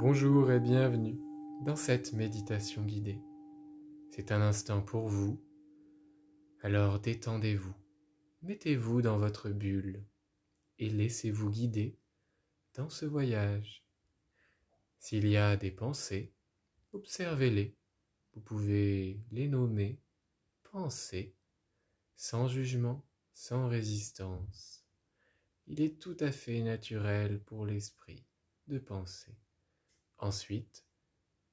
Bonjour et bienvenue dans cette méditation guidée. C'est un instant pour vous, alors détendez-vous, mettez-vous dans votre bulle et laissez-vous guider dans ce voyage. S'il y a des pensées, observez-les. Vous pouvez les nommer pensées, sans jugement, sans résistance. Il est tout à fait naturel pour l'esprit de penser. Ensuite,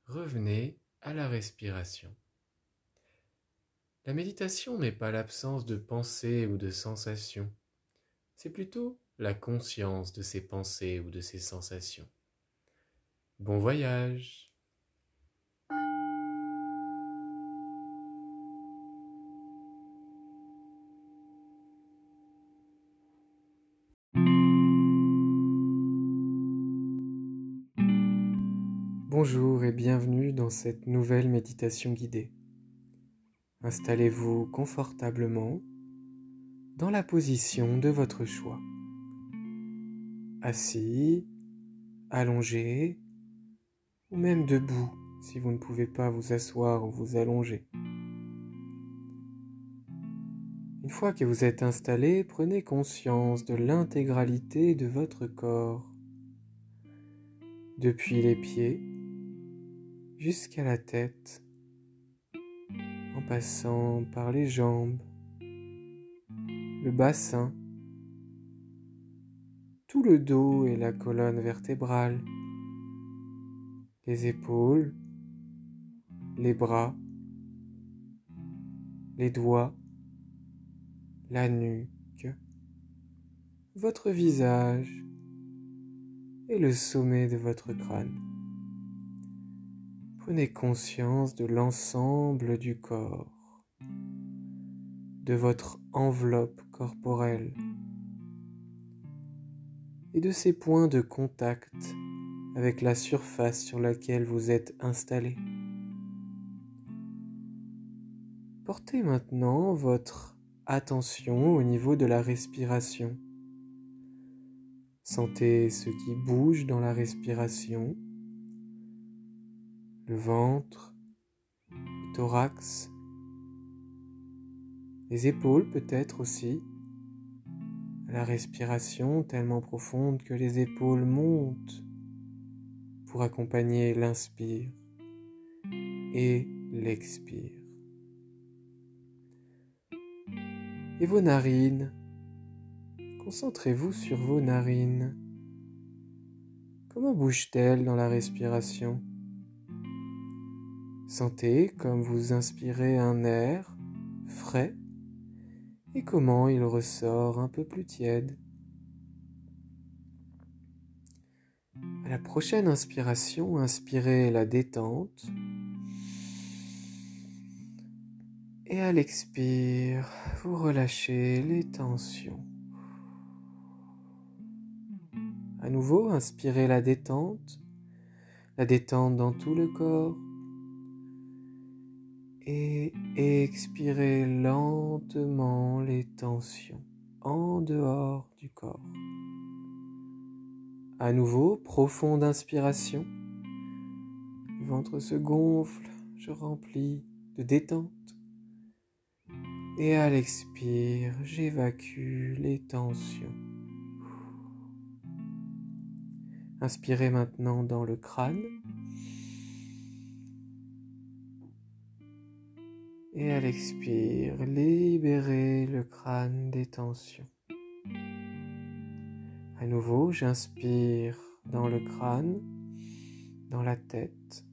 revenez à la respiration. La méditation n'est pas l'absence de pensée ou de sensations, c'est plutôt la conscience de ces pensées ou de ces sensations. Bon voyage Bonjour et bienvenue dans cette nouvelle méditation guidée. Installez-vous confortablement dans la position de votre choix. Assis, allongé ou même debout si vous ne pouvez pas vous asseoir ou vous allonger. Une fois que vous êtes installé, prenez conscience de l'intégralité de votre corps, depuis les pieds jusqu'à la tête, en passant par les jambes, le bassin, tout le dos et la colonne vertébrale, les épaules, les bras, les doigts, la nuque, votre visage et le sommet de votre crâne. Prenez conscience de l'ensemble du corps, de votre enveloppe corporelle et de ces points de contact avec la surface sur laquelle vous êtes installé. Portez maintenant votre attention au niveau de la respiration. Sentez ce qui bouge dans la respiration le ventre, le thorax, les épaules peut-être aussi, la respiration tellement profonde que les épaules montent pour accompagner l'inspire et l'expire. Et vos narines, concentrez-vous sur vos narines. Comment bougent-elles dans la respiration? Sentez comme vous inspirez un air frais et comment il ressort un peu plus tiède. À la prochaine inspiration, inspirez la détente. Et à l'expire, vous relâchez les tensions. À nouveau, inspirez la détente, la détente dans tout le corps et expirez lentement les tensions en dehors du corps. À nouveau, profonde inspiration. Le ventre se gonfle, je remplis de détente. Et à l'expire, j'évacue les tensions. Inspirez maintenant dans le crâne. Et à l'expire, libérez le crâne des tensions. À nouveau, j'inspire dans le crâne, dans la tête.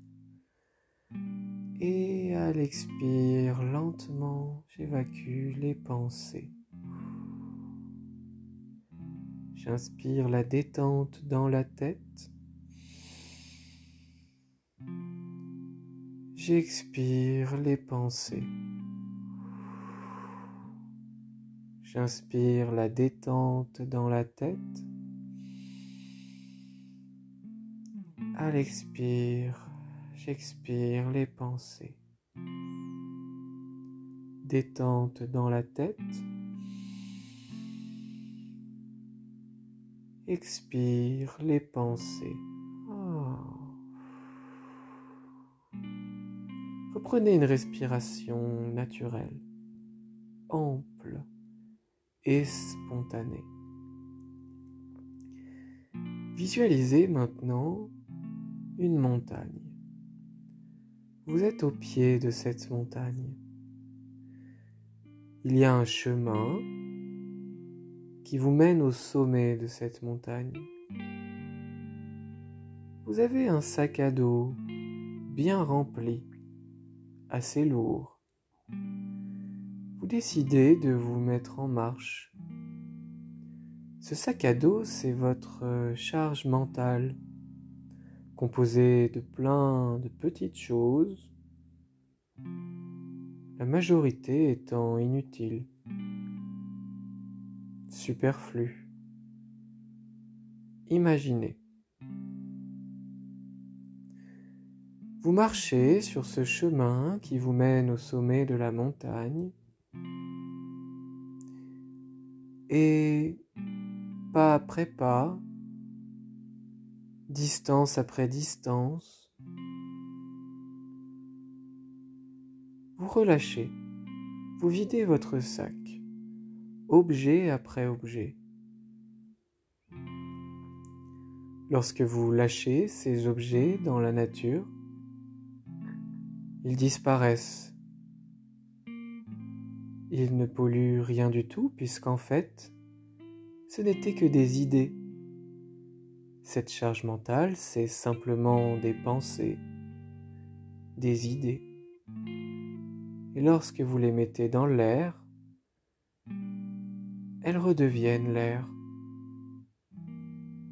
Et à l'expire, lentement, j'évacue les pensées. J'inspire la détente dans la tête. J'expire les pensées. J'inspire la détente dans la tête. À l'expire, j'expire les pensées. Détente dans la tête. Expire les pensées. Reprenez une respiration naturelle, ample et spontanée. Visualisez maintenant une montagne. Vous êtes au pied de cette montagne. Il y a un chemin qui vous mène au sommet de cette montagne. Vous avez un sac à dos bien rempli, assez lourd. Vous décidez de vous mettre en marche. Ce sac à dos, c'est votre charge mentale composé de plein de petites choses, la majorité étant inutile, superflue. Imaginez. Vous marchez sur ce chemin qui vous mène au sommet de la montagne et pas après pas, distance après distance, vous relâchez, vous videz votre sac, objet après objet. Lorsque vous lâchez ces objets dans la nature, ils disparaissent. Ils ne polluent rien du tout puisqu'en fait, ce n'étaient que des idées cette charge mentale, c'est simplement des pensées, des idées. Et lorsque vous les mettez dans l'air, elles redeviennent l'air,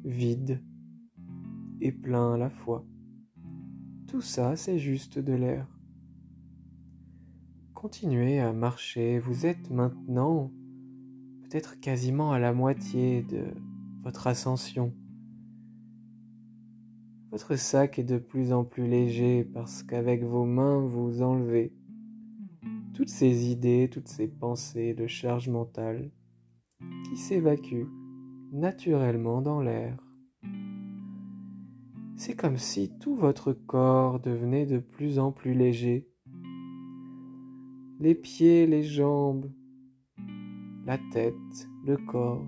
vide et plein à la fois. Tout ça, c'est juste de l'air. Continuez à marcher, vous êtes maintenant peut-être quasiment à la moitié de votre ascension. Votre sac est de plus en plus léger parce qu'avec vos mains vous enlevez toutes ces idées, toutes ces pensées de charge mentale qui s'évacuent naturellement dans l'air. C'est comme si tout votre corps devenait de plus en plus léger. Les pieds, les jambes, la tête, le corps.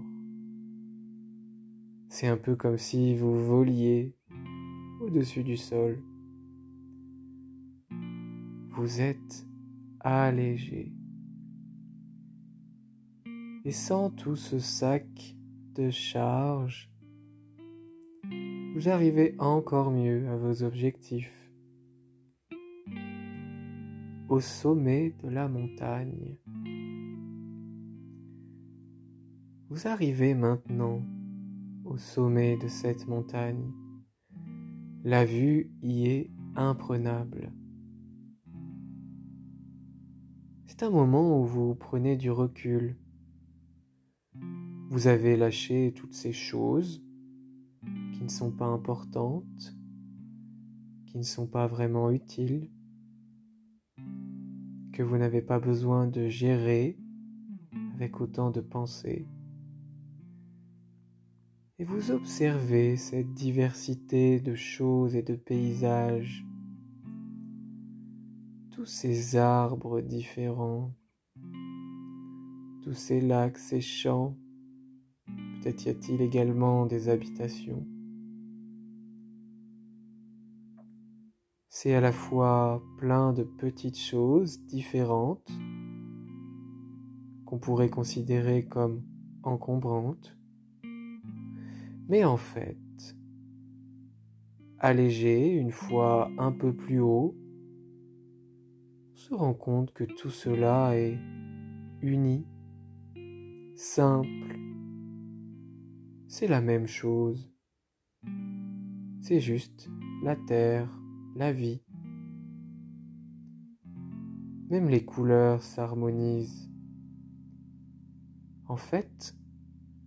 C'est un peu comme si vous voliez au-dessus du sol. Vous êtes allégé. Et sans tout ce sac de charge, vous arrivez encore mieux à vos objectifs. Sommet de la montagne. Vous arrivez maintenant au sommet de cette montagne. La vue y est imprenable. C'est un moment où vous prenez du recul. Vous avez lâché toutes ces choses qui ne sont pas importantes, qui ne sont pas vraiment utiles, que vous n'avez pas besoin de gérer avec autant de pensées. Et vous observez cette diversité de choses et de paysages, tous ces arbres différents, tous ces lacs, ces champs, peut-être y a-t-il également des habitations. C'est à la fois plein de petites choses différentes qu'on pourrait considérer comme encombrantes, mais en fait, allégé une fois un peu plus haut, on se rend compte que tout cela est uni, simple. C'est la même chose. C'est juste la terre, la vie. Même les couleurs s'harmonisent. En fait,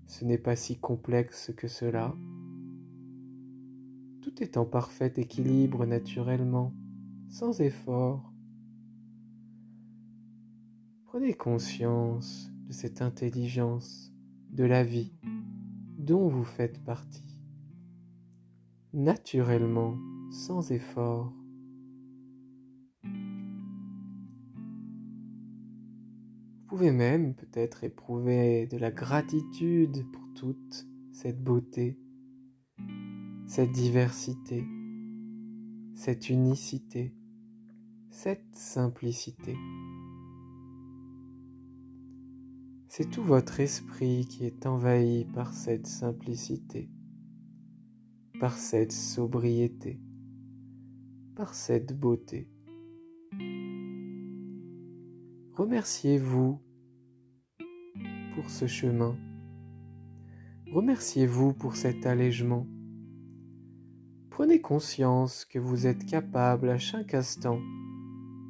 ce n'est pas si complexe que cela. Tout est en parfait équilibre naturellement, sans effort. Prenez conscience de cette intelligence de la vie dont vous faites partie, naturellement, sans effort. Vous pouvez même peut-être éprouver de la gratitude pour toute cette beauté, cette diversité, cette unicité, cette simplicité. C'est tout votre esprit qui est envahi par cette simplicité, par cette sobriété par cette beauté. Remerciez-vous pour ce chemin. Remerciez-vous pour cet allègement. Prenez conscience que vous êtes capable à chaque instant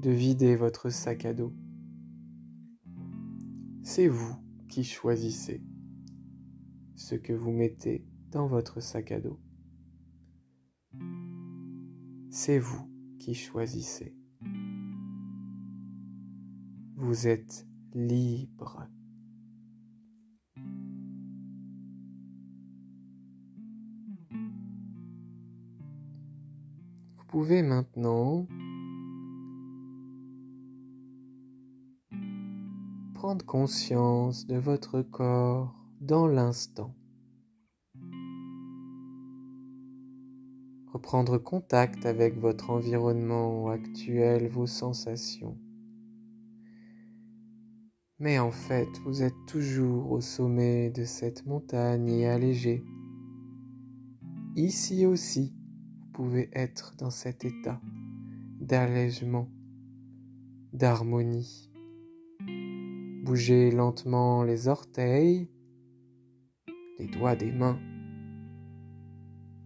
de vider votre sac à dos. C'est vous qui choisissez ce que vous mettez dans votre sac à dos. C'est vous qui choisissez. Vous êtes libre. Vous pouvez maintenant prendre conscience de votre corps dans l'instant. Reprendre contact avec votre environnement actuel, vos sensations. Mais en fait, vous êtes toujours au sommet de cette montagne et allégé. Ici aussi, vous pouvez être dans cet état d'allègement, d'harmonie. Bougez lentement les orteils, les doigts des mains.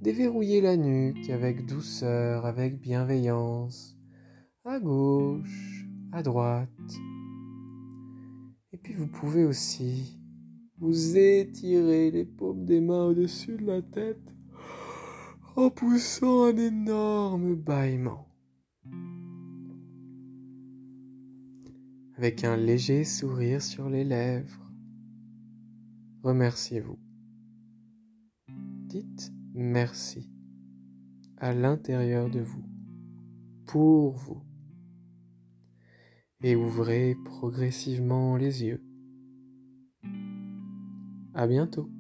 Déverrouillez la nuque avec douceur, avec bienveillance, à gauche, à droite et puis vous pouvez aussi vous étirer les paumes des mains au-dessus de la tête en poussant un énorme bâillement. Avec un léger sourire sur les lèvres, remerciez-vous. Dites merci à l'intérieur de vous, pour vous et ouvrez progressivement les yeux. À bientôt.